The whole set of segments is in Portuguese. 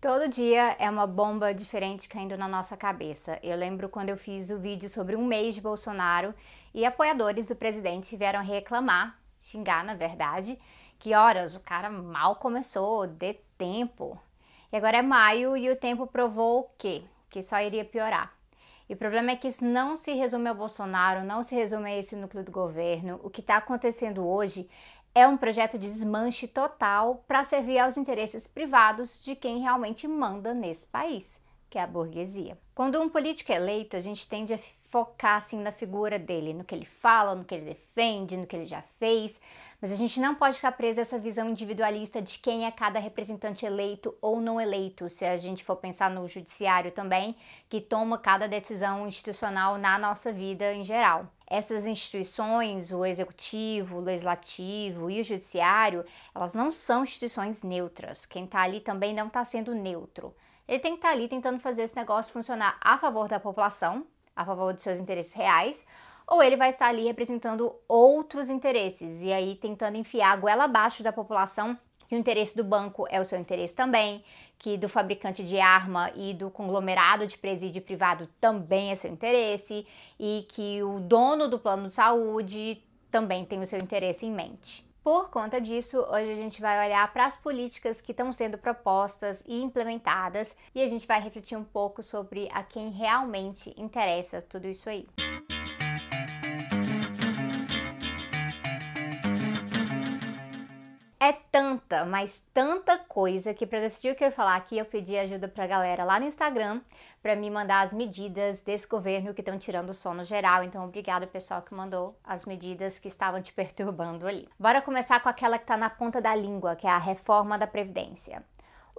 Todo dia é uma bomba diferente caindo na nossa cabeça. Eu lembro quando eu fiz o vídeo sobre um mês de Bolsonaro e apoiadores do presidente vieram reclamar, xingar na verdade, que horas o cara mal começou, dê tempo. E agora é maio e o tempo provou o quê? Que só iria piorar. E o problema é que isso não se resume ao Bolsonaro, não se resume a esse núcleo do governo. O que está acontecendo hoje é um projeto de desmanche total para servir aos interesses privados de quem realmente manda nesse país, que é a burguesia. Quando um político é eleito, a gente tende a focar assim na figura dele, no que ele fala, no que ele defende, no que ele já fez, mas a gente não pode ficar preso a essa visão individualista de quem é cada representante eleito ou não eleito, se a gente for pensar no judiciário também, que toma cada decisão institucional na nossa vida em geral. Essas instituições, o executivo, o legislativo e o judiciário, elas não são instituições neutras. Quem está ali também não está sendo neutro. Ele tem que estar tá ali tentando fazer esse negócio funcionar a favor da população, a favor de seus interesses reais, ou ele vai estar ali representando outros interesses e aí tentando enfiar a goela abaixo da população que o interesse do banco é o seu interesse também, que do fabricante de arma e do conglomerado de presídio privado também é seu interesse, e que o dono do plano de saúde também tem o seu interesse em mente. Por conta disso, hoje a gente vai olhar para as políticas que estão sendo propostas e implementadas e a gente vai refletir um pouco sobre a quem realmente interessa tudo isso aí. Tanta, mas tanta coisa que para decidir o que eu ia falar aqui, eu pedi ajuda pra galera lá no Instagram para me mandar as medidas desse governo que estão tirando o sono geral. Então, obrigado pessoal que mandou as medidas que estavam te perturbando ali. Bora começar com aquela que tá na ponta da língua, que é a reforma da previdência.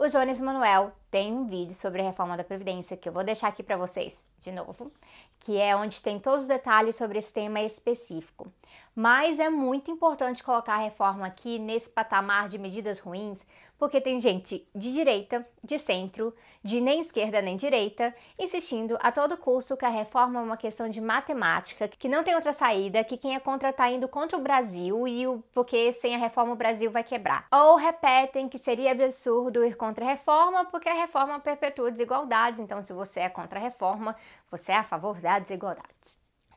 O Jones Manuel tem um vídeo sobre a reforma da previdência que eu vou deixar aqui para vocês de novo, que é onde tem todos os detalhes sobre esse tema específico. Mas é muito importante colocar a reforma aqui nesse patamar de medidas ruins, porque tem gente de direita, de centro, de nem esquerda nem direita, insistindo a todo custo que a reforma é uma questão de matemática, que não tem outra saída, que quem é contra está indo contra o Brasil e o porque sem a reforma o Brasil vai quebrar. Ou repetem que seria absurdo ir contra a reforma, porque a reforma perpetua desigualdades, então se você é contra a reforma, você é a favor da desigualdade.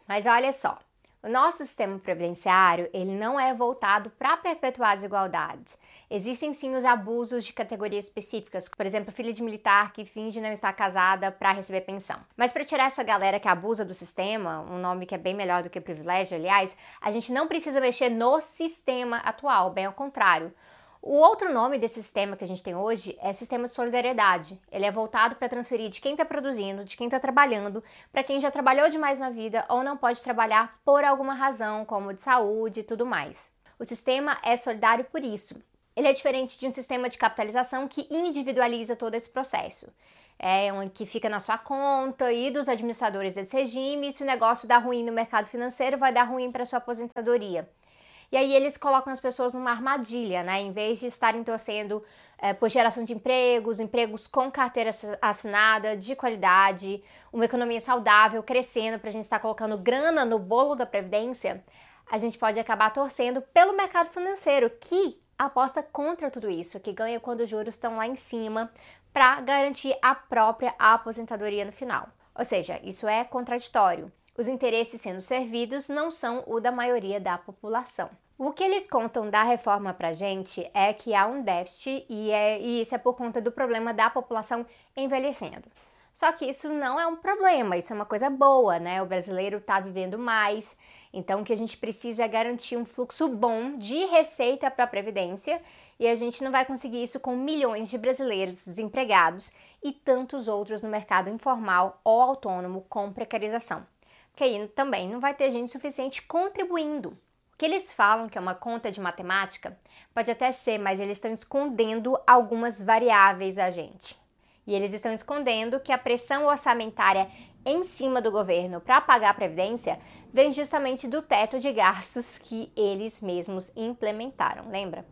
Mas olha só, o nosso sistema previdenciário, ele não é voltado para perpetuar desigualdades. Existem sim os abusos de categorias específicas, por exemplo, filha de militar que finge não estar casada para receber pensão. Mas para tirar essa galera que abusa do sistema, um nome que é bem melhor do que privilégio, aliás, a gente não precisa mexer no sistema atual, bem ao contrário. O outro nome desse sistema que a gente tem hoje é sistema de solidariedade. Ele é voltado para transferir de quem está produzindo, de quem está trabalhando, para quem já trabalhou demais na vida ou não pode trabalhar por alguma razão, como de saúde e tudo mais. O sistema é solidário por isso. Ele é diferente de um sistema de capitalização que individualiza todo esse processo. É um que fica na sua conta e dos administradores desse regime, e se o negócio dá ruim no mercado financeiro, vai dar ruim para sua aposentadoria. E aí eles colocam as pessoas numa armadilha, né? Em vez de estarem torcendo é, por geração de empregos, empregos com carteira assinada, de qualidade, uma economia saudável, crescendo, para a gente estar colocando grana no bolo da Previdência, a gente pode acabar torcendo pelo mercado financeiro, que aposta contra tudo isso, que ganha quando os juros estão lá em cima, para garantir a própria aposentadoria no final. Ou seja, isso é contraditório. Os interesses sendo servidos não são o da maioria da população. O que eles contam da reforma pra gente é que há um déficit e, é, e isso é por conta do problema da população envelhecendo. Só que isso não é um problema, isso é uma coisa boa, né? O brasileiro está vivendo mais, então o que a gente precisa é garantir um fluxo bom de receita para a Previdência e a gente não vai conseguir isso com milhões de brasileiros desempregados e tantos outros no mercado informal ou autônomo com precarização que aí também não vai ter gente suficiente contribuindo. O que eles falam que é uma conta de matemática pode até ser, mas eles estão escondendo algumas variáveis a gente. E eles estão escondendo que a pressão orçamentária em cima do governo para pagar a previdência vem justamente do teto de gastos que eles mesmos implementaram, lembra?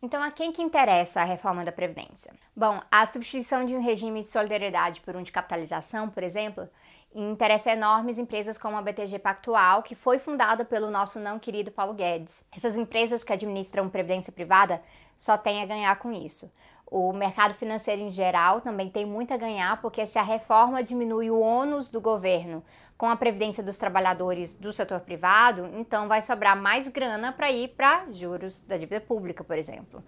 Então, a quem que interessa a reforma da previdência? Bom, a substituição de um regime de solidariedade por um de capitalização, por exemplo, interessa enormes empresas como a BTG Pactual, que foi fundada pelo nosso não querido Paulo Guedes. Essas empresas que administram previdência privada só têm a ganhar com isso. O mercado financeiro em geral também tem muito a ganhar, porque se a reforma diminui o ônus do governo com a previdência dos trabalhadores do setor privado, então vai sobrar mais grana para ir para juros da dívida pública, por exemplo.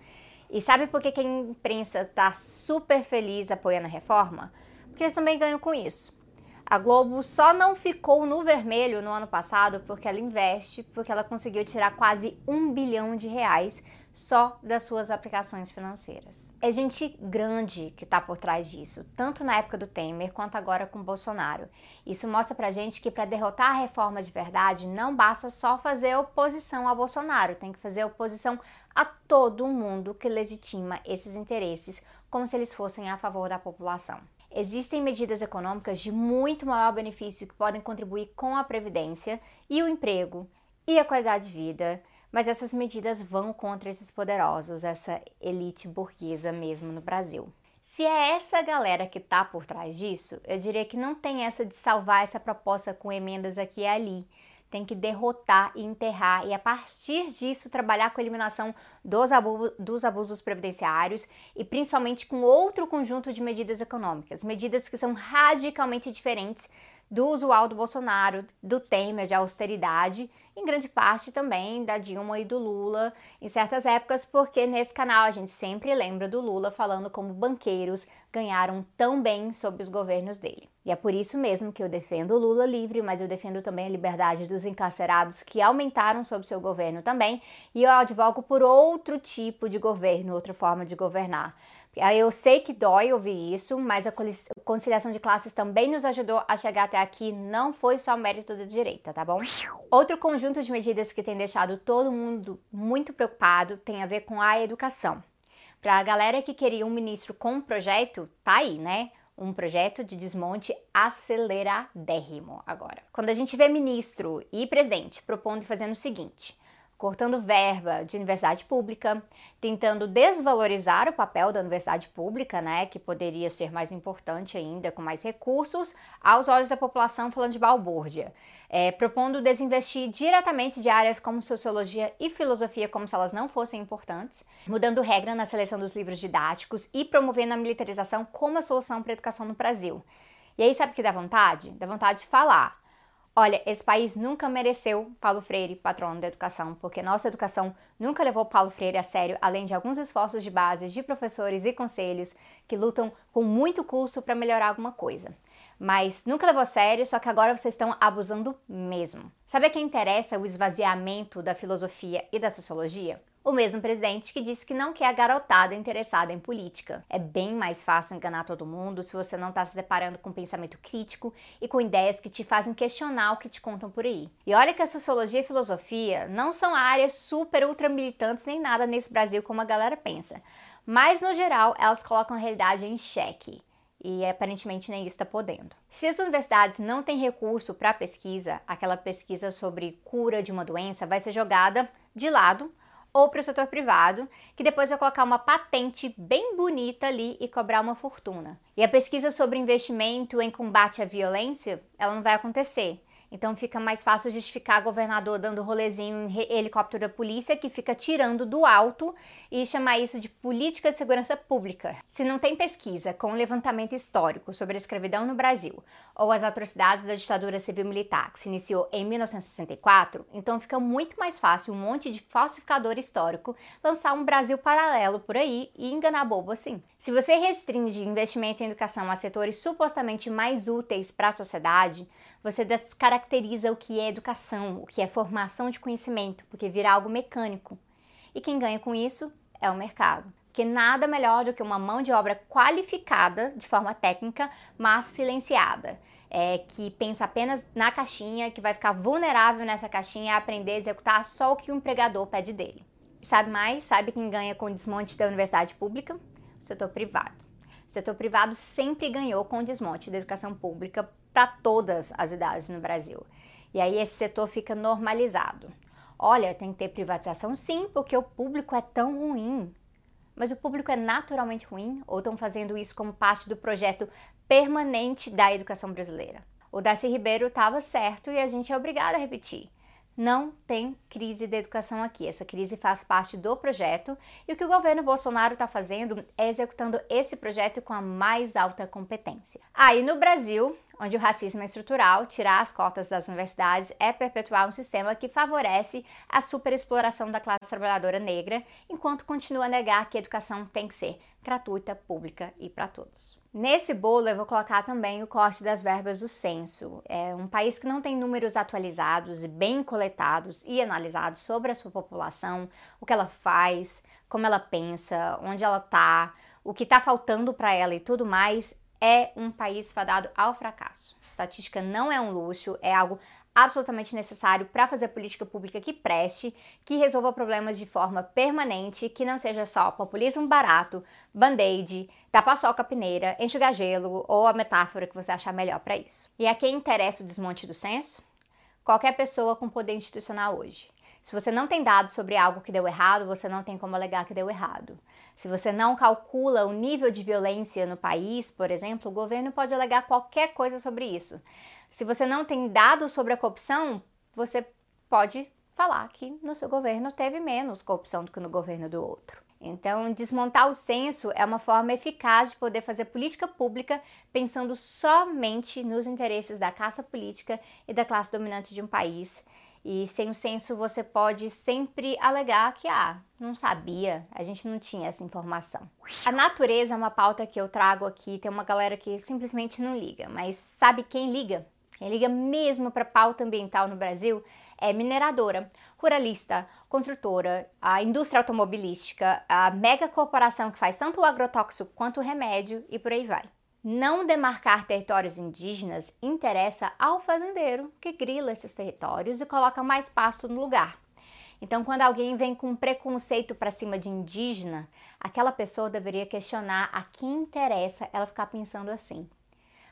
E sabe por que, que a imprensa está super feliz apoiando a reforma? Porque eles também ganham com isso. A Globo só não ficou no vermelho no ano passado porque ela investe, porque ela conseguiu tirar quase um bilhão de reais só das suas aplicações financeiras. É gente grande que está por trás disso, tanto na época do Temer quanto agora com Bolsonaro. Isso mostra pra gente que para derrotar a reforma de verdade não basta só fazer oposição ao Bolsonaro, tem que fazer oposição a todo mundo que legitima esses interesses como se eles fossem a favor da população. Existem medidas econômicas de muito maior benefício que podem contribuir com a previdência e o emprego e a qualidade de vida, mas essas medidas vão contra esses poderosos, essa elite burguesa mesmo no Brasil. Se é essa galera que está por trás disso, eu diria que não tem essa de salvar essa proposta com emendas aqui e ali tem que derrotar e enterrar e a partir disso trabalhar com a eliminação dos, abu dos abusos previdenciários e principalmente com outro conjunto de medidas econômicas, medidas que são radicalmente diferentes do usual do Bolsonaro, do Temer de austeridade, em grande parte também da Dilma e do Lula em certas épocas, porque nesse canal a gente sempre lembra do Lula falando como banqueiros ganharam tão bem sob os governos dele. E é por isso mesmo que eu defendo o Lula livre, mas eu defendo também a liberdade dos encarcerados que aumentaram sob seu governo também, e eu advogo por outro tipo de governo, outra forma de governar. Eu sei que dói ouvir isso, mas a conciliação de classes também nos ajudou a chegar até aqui, não foi só mérito da direita, tá bom? Outro conjunto de medidas que tem deixado todo mundo muito preocupado tem a ver com a educação. Para a galera que queria um ministro com um projeto, tá aí, né? Um projeto de desmonte aceleradérrimo agora. Quando a gente vê ministro e presidente propondo e fazendo o seguinte: cortando verba de universidade pública, tentando desvalorizar o papel da universidade pública, né, que poderia ser mais importante ainda, com mais recursos, aos olhos da população, falando de balbúrdia, é, propondo desinvestir diretamente de áreas como sociologia e filosofia, como se elas não fossem importantes, mudando regra na seleção dos livros didáticos e promovendo a militarização como a solução para a educação no Brasil. E aí, sabe o que dá vontade? Dá vontade de falar Olha, esse país nunca mereceu Paulo Freire, patrono da educação, porque nossa educação nunca levou Paulo Freire a sério, além de alguns esforços de base de professores e conselhos que lutam com muito curso para melhorar alguma coisa. Mas nunca levou a sério, só que agora vocês estão abusando mesmo. Sabe a quem interessa o esvaziamento da filosofia e da sociologia? O mesmo presidente que disse que não quer a garotada interessada em política. É bem mais fácil enganar todo mundo se você não está se deparando com pensamento crítico e com ideias que te fazem questionar o que te contam por aí. E olha que a sociologia e filosofia não são áreas super ultra militantes nem nada nesse Brasil como a galera pensa. Mas no geral, elas colocam a realidade em xeque e aparentemente nem isso está podendo. Se as universidades não têm recurso para pesquisa, aquela pesquisa sobre cura de uma doença vai ser jogada de lado ou para o setor privado, que depois vai colocar uma patente bem bonita ali e cobrar uma fortuna. E a pesquisa sobre investimento em combate à violência, ela não vai acontecer. Então fica mais fácil justificar governador dando rolezinho em helicóptero da polícia que fica tirando do alto e chamar isso de política de segurança pública. Se não tem pesquisa com um levantamento histórico sobre a escravidão no Brasil ou as atrocidades da ditadura civil-militar que se iniciou em 1964, então fica muito mais fácil um monte de falsificador histórico lançar um Brasil paralelo por aí e enganar bobo assim. Se você restringe investimento em educação a setores supostamente mais úteis para a sociedade, você descaracteriza o que é educação, o que é formação de conhecimento, porque vira algo mecânico. E quem ganha com isso é o mercado. Porque nada melhor do que uma mão de obra qualificada, de forma técnica, mas silenciada. É, que pensa apenas na caixinha, que vai ficar vulnerável nessa caixinha a aprender a executar só o que o empregador pede dele. Sabe mais? Sabe quem ganha com o desmonte da universidade pública? Setor privado. O setor privado sempre ganhou com o desmonte da educação pública para todas as idades no Brasil. E aí esse setor fica normalizado. Olha, tem que ter privatização sim, porque o público é tão ruim. Mas o público é naturalmente ruim ou estão fazendo isso como parte do projeto permanente da educação brasileira? O Darcy Ribeiro estava certo e a gente é obrigado a repetir. Não tem crise de educação aqui. Essa crise faz parte do projeto e o que o governo Bolsonaro está fazendo é executando esse projeto com a mais alta competência. Aí ah, no Brasil, onde o racismo é estrutural, tirar as cotas das universidades é perpetuar um sistema que favorece a superexploração da classe trabalhadora negra, enquanto continua a negar que a educação tem que ser gratuita, pública e para todos. Nesse bolo eu vou colocar também o corte das verbas do censo. É um país que não tem números atualizados e bem coletados e analisados sobre a sua população, o que ela faz, como ela pensa, onde ela está, o que está faltando para ela e tudo mais, é um país fadado ao fracasso. Estatística não é um luxo, é algo absolutamente necessário para fazer política pública que preste, que resolva problemas de forma permanente, que não seja só populismo barato, band-aid, tapar sol com a peneira, enxugar gelo ou a metáfora que você achar melhor para isso. E a quem interessa o desmonte do censo? Qualquer pessoa com poder institucional hoje. Se você não tem dados sobre algo que deu errado, você não tem como alegar que deu errado. Se você não calcula o nível de violência no país, por exemplo, o governo pode alegar qualquer coisa sobre isso. Se você não tem dados sobre a corrupção, você pode falar que no seu governo teve menos corrupção do que no governo do outro. Então, desmontar o censo é uma forma eficaz de poder fazer política pública pensando somente nos interesses da caça política e da classe dominante de um país. E sem o censo você pode sempre alegar que, ah, não sabia, a gente não tinha essa informação. A natureza é uma pauta que eu trago aqui, tem uma galera que simplesmente não liga, mas sabe quem liga? Quem liga mesmo para pauta ambiental no Brasil é mineradora, ruralista, construtora, a indústria automobilística, a mega corporação que faz tanto o agrotóxico quanto o remédio e por aí vai. Não demarcar territórios indígenas interessa ao fazendeiro que grila esses territórios e coloca mais pasto no lugar. Então, quando alguém vem com preconceito para cima de indígena, aquela pessoa deveria questionar a quem interessa ela ficar pensando assim.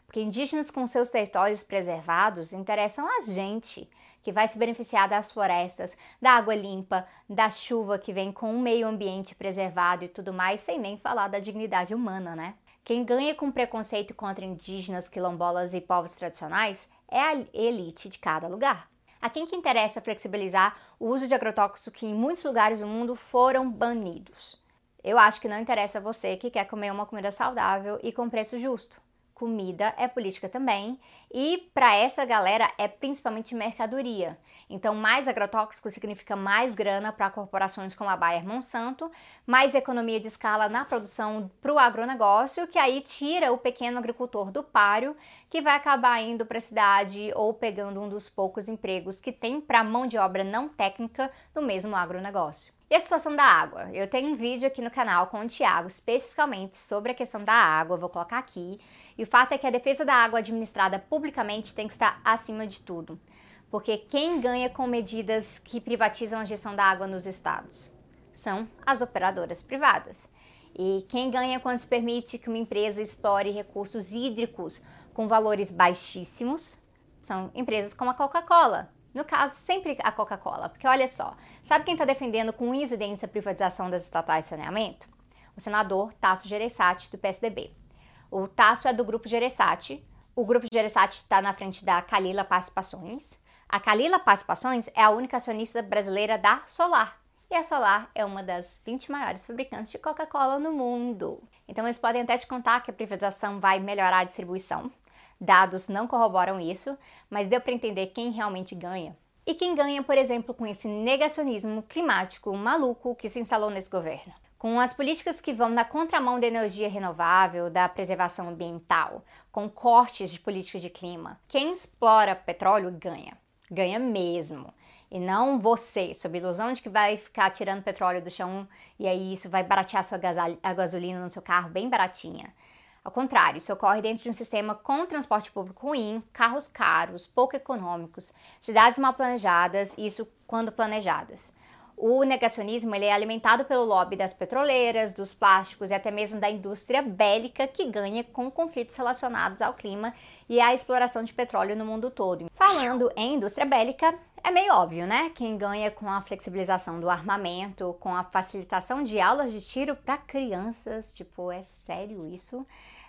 Porque indígenas com seus territórios preservados interessam a gente, que vai se beneficiar das florestas, da água limpa, da chuva que vem com o meio ambiente preservado e tudo mais, sem nem falar da dignidade humana, né? Quem ganha com preconceito contra indígenas, quilombolas e povos tradicionais é a elite de cada lugar. A quem que interessa flexibilizar o uso de agrotóxicos que em muitos lugares do mundo foram banidos? Eu acho que não interessa a você que quer comer uma comida saudável e com preço justo comida é política também, e para essa galera é principalmente mercadoria. Então, mais agrotóxico significa mais grana para corporações como a Bayer Monsanto, mais economia de escala na produção para o agronegócio, que aí tira o pequeno agricultor do páreo, que vai acabar indo para a cidade ou pegando um dos poucos empregos que tem para mão de obra não técnica no mesmo agronegócio. E a situação da água? Eu tenho um vídeo aqui no canal com o Thiago especificamente sobre a questão da água, vou colocar aqui. E o fato é que a defesa da água administrada publicamente tem que estar acima de tudo. Porque quem ganha com medidas que privatizam a gestão da água nos estados? São as operadoras privadas. E quem ganha quando se permite que uma empresa explore recursos hídricos com valores baixíssimos são empresas como a Coca-Cola, no caso, sempre a Coca-Cola, porque olha só, sabe quem está defendendo com incidência a privatização das estatais de saneamento? O senador Tasso Gereissati, do PSDB. O Tasso é do Grupo Gereissati, o Grupo Gereissati está na frente da Calila Participações. A Calila Participações é a única acionista brasileira da Solar, e a Solar é uma das 20 maiores fabricantes de Coca-Cola no mundo. Então eles podem até te contar que a privatização vai melhorar a distribuição, Dados não corroboram isso, mas deu para entender quem realmente ganha. E quem ganha, por exemplo, com esse negacionismo climático maluco que se instalou nesse governo. Com as políticas que vão na contramão da energia renovável, da preservação ambiental, com cortes de política de clima, quem explora petróleo ganha. Ganha mesmo. E não você, sob ilusão de que vai ficar tirando petróleo do chão e aí isso vai baratear sua gasolina no seu carro bem baratinha. Ao contrário, isso ocorre dentro de um sistema com transporte público ruim, carros caros, pouco econômicos, cidades mal planejadas, isso quando planejadas. O negacionismo ele é alimentado pelo lobby das petroleiras, dos plásticos e até mesmo da indústria bélica que ganha com conflitos relacionados ao clima e à exploração de petróleo no mundo todo. Falando em indústria bélica, é meio óbvio, né? Quem ganha com a flexibilização do armamento, com a facilitação de aulas de tiro para crianças, tipo, é sério isso?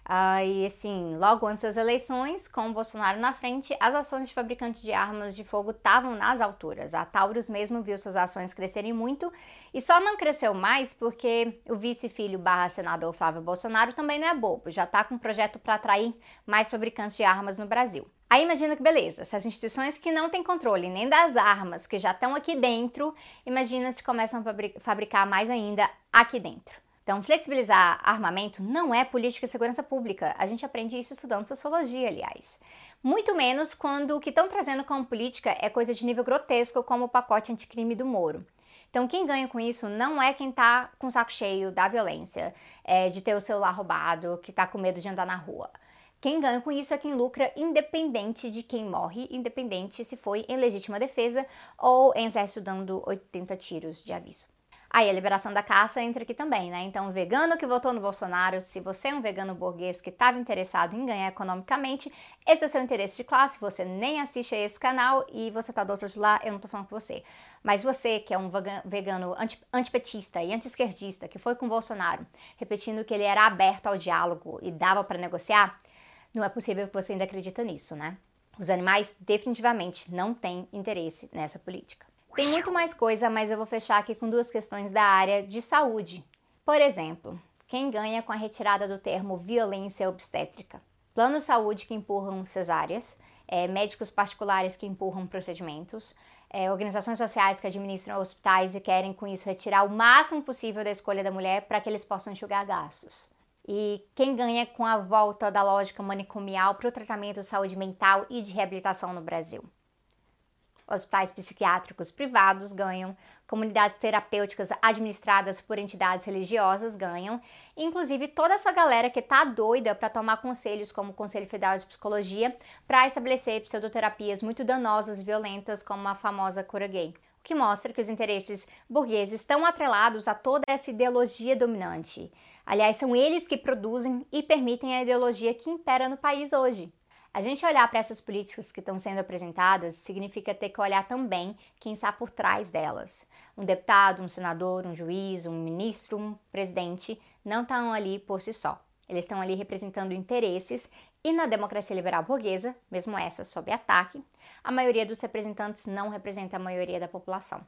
Uh, e assim, logo antes das eleições, com o Bolsonaro na frente, as ações de fabricantes de armas de fogo estavam nas alturas. A Taurus mesmo viu suas ações crescerem muito e só não cresceu mais porque o vice-filho barra senador Flávio Bolsonaro também não é bobo, já está com um projeto para atrair mais fabricantes de armas no Brasil. Aí imagina que beleza, essas instituições que não têm controle nem das armas, que já estão aqui dentro, imagina se começam a fabricar mais ainda aqui dentro. Então, flexibilizar armamento não é política de segurança pública. A gente aprende isso estudando sociologia, aliás. Muito menos quando o que estão trazendo como política é coisa de nível grotesco, como o pacote anticrime do Moro. Então, quem ganha com isso não é quem tá com o saco cheio da violência, é, de ter o celular roubado, que tá com medo de andar na rua. Quem ganha com isso é quem lucra, independente de quem morre, independente se foi em legítima defesa ou em exército dando 80 tiros de aviso. Aí a liberação da caça entra aqui também, né? Então, o vegano que votou no Bolsonaro, se você é um vegano burguês que estava interessado em ganhar economicamente, esse é seu interesse de classe, você nem assiste a esse canal e você tá do outro lado lá, eu não tô falando com você. Mas você que é um vegano antipetista e anti-esquerdista, que foi com Bolsonaro, repetindo que ele era aberto ao diálogo e dava para negociar, não é possível que você ainda acredita nisso, né? Os animais definitivamente não têm interesse nessa política. Tem muito mais coisa, mas eu vou fechar aqui com duas questões da área de saúde. Por exemplo, quem ganha com a retirada do termo violência obstétrica? Planos de saúde que empurram cesáreas, é, médicos particulares que empurram procedimentos, é, organizações sociais que administram hospitais e querem com isso retirar o máximo possível da escolha da mulher para que eles possam enxugar gastos. E quem ganha com a volta da lógica manicomial para o tratamento de saúde mental e de reabilitação no Brasil? Hospitais psiquiátricos privados ganham, comunidades terapêuticas administradas por entidades religiosas ganham, inclusive toda essa galera que tá doida para tomar conselhos como o Conselho Federal de Psicologia para estabelecer pseudoterapias muito danosas e violentas como a famosa cura gay. O que mostra que os interesses burgueses estão atrelados a toda essa ideologia dominante. Aliás, são eles que produzem e permitem a ideologia que impera no país hoje. A gente olhar para essas políticas que estão sendo apresentadas significa ter que olhar também quem está por trás delas. Um deputado, um senador, um juiz, um ministro, um presidente não estão ali por si só. Eles estão ali representando interesses e na democracia liberal burguesa, mesmo essa sob ataque, a maioria dos representantes não representa a maioria da população.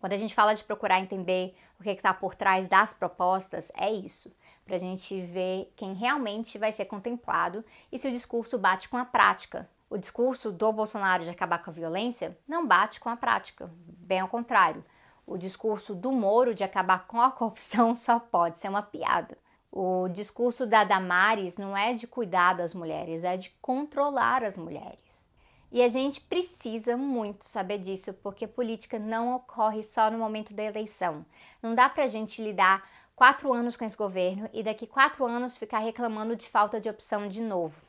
Quando a gente fala de procurar entender o que está por trás das propostas, é isso para a gente ver quem realmente vai ser contemplado e se o discurso bate com a prática. O discurso do Bolsonaro de acabar com a violência não bate com a prática, bem ao contrário. O discurso do Moro de acabar com a corrupção só pode ser uma piada. O discurso da Damares não é de cuidar das mulheres, é de controlar as mulheres. E a gente precisa muito saber disso, porque política não ocorre só no momento da eleição. Não dá pra gente lidar quatro anos com esse governo e daqui quatro anos ficar reclamando de falta de opção de novo.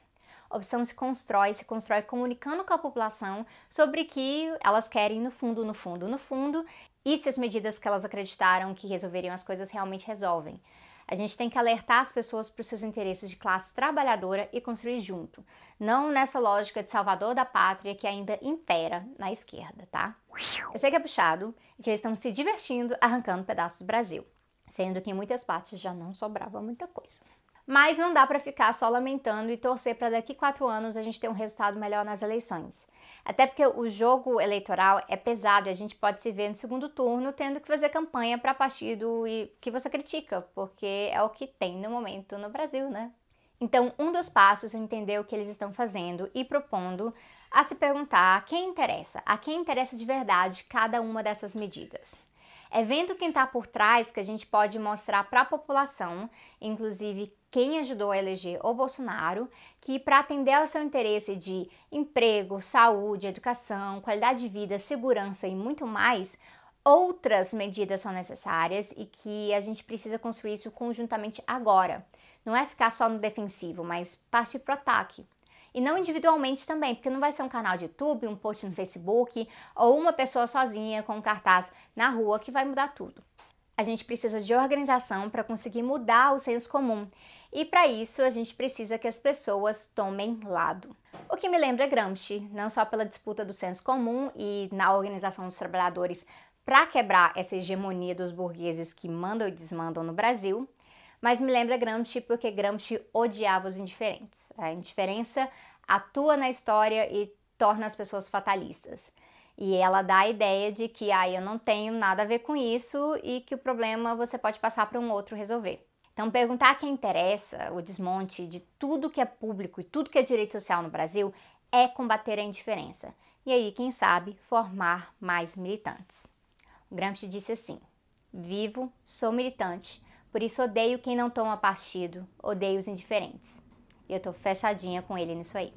Opção se constrói, se constrói comunicando com a população sobre que elas querem no fundo, no fundo, no fundo, e se as medidas que elas acreditaram que resolveriam as coisas realmente resolvem. A gente tem que alertar as pessoas para os seus interesses de classe trabalhadora e construir junto, não nessa lógica de salvador da pátria que ainda impera na esquerda, tá? Eu sei que é puxado e que eles estão se divertindo arrancando pedaços do Brasil sendo que em muitas partes já não sobrava muita coisa. Mas não dá para ficar só lamentando e torcer para daqui quatro anos a gente ter um resultado melhor nas eleições. Até porque o jogo eleitoral é pesado e a gente pode se ver no segundo turno tendo que fazer campanha para partido que você critica, porque é o que tem no momento no Brasil, né? Então, um dos passos é entender o que eles estão fazendo e propondo a se perguntar a quem interessa, a quem interessa de verdade cada uma dessas medidas. É vendo quem está por trás que a gente pode mostrar para a população, inclusive quem ajudou a eleger o Bolsonaro, que para atender ao seu interesse de emprego, saúde, educação, qualidade de vida, segurança e muito mais, outras medidas são necessárias e que a gente precisa construir isso conjuntamente agora. Não é ficar só no defensivo, mas partir para o ataque. E não individualmente também, porque não vai ser um canal de YouTube, um post no Facebook ou uma pessoa sozinha com um cartaz na rua que vai mudar tudo. A gente precisa de organização para conseguir mudar o senso comum. E para isso a gente precisa que as pessoas tomem lado. O que me lembra Gramsci, não só pela disputa do senso comum e na organização dos trabalhadores para quebrar essa hegemonia dos burgueses que mandam e desmandam no Brasil, mas me lembra Gramsci porque Gramsci odiava os indiferentes. A indiferença atua na história e torna as pessoas fatalistas. E ela dá a ideia de que ah, eu não tenho nada a ver com isso e que o problema você pode passar para um outro resolver. Então, perguntar quem interessa o desmonte de tudo que é público e tudo que é direito social no Brasil é combater a indiferença. E aí, quem sabe, formar mais militantes. O Gramsci disse assim: Vivo, sou militante, por isso odeio quem não toma partido, odeio os indiferentes. E eu tô fechadinha com ele nisso aí.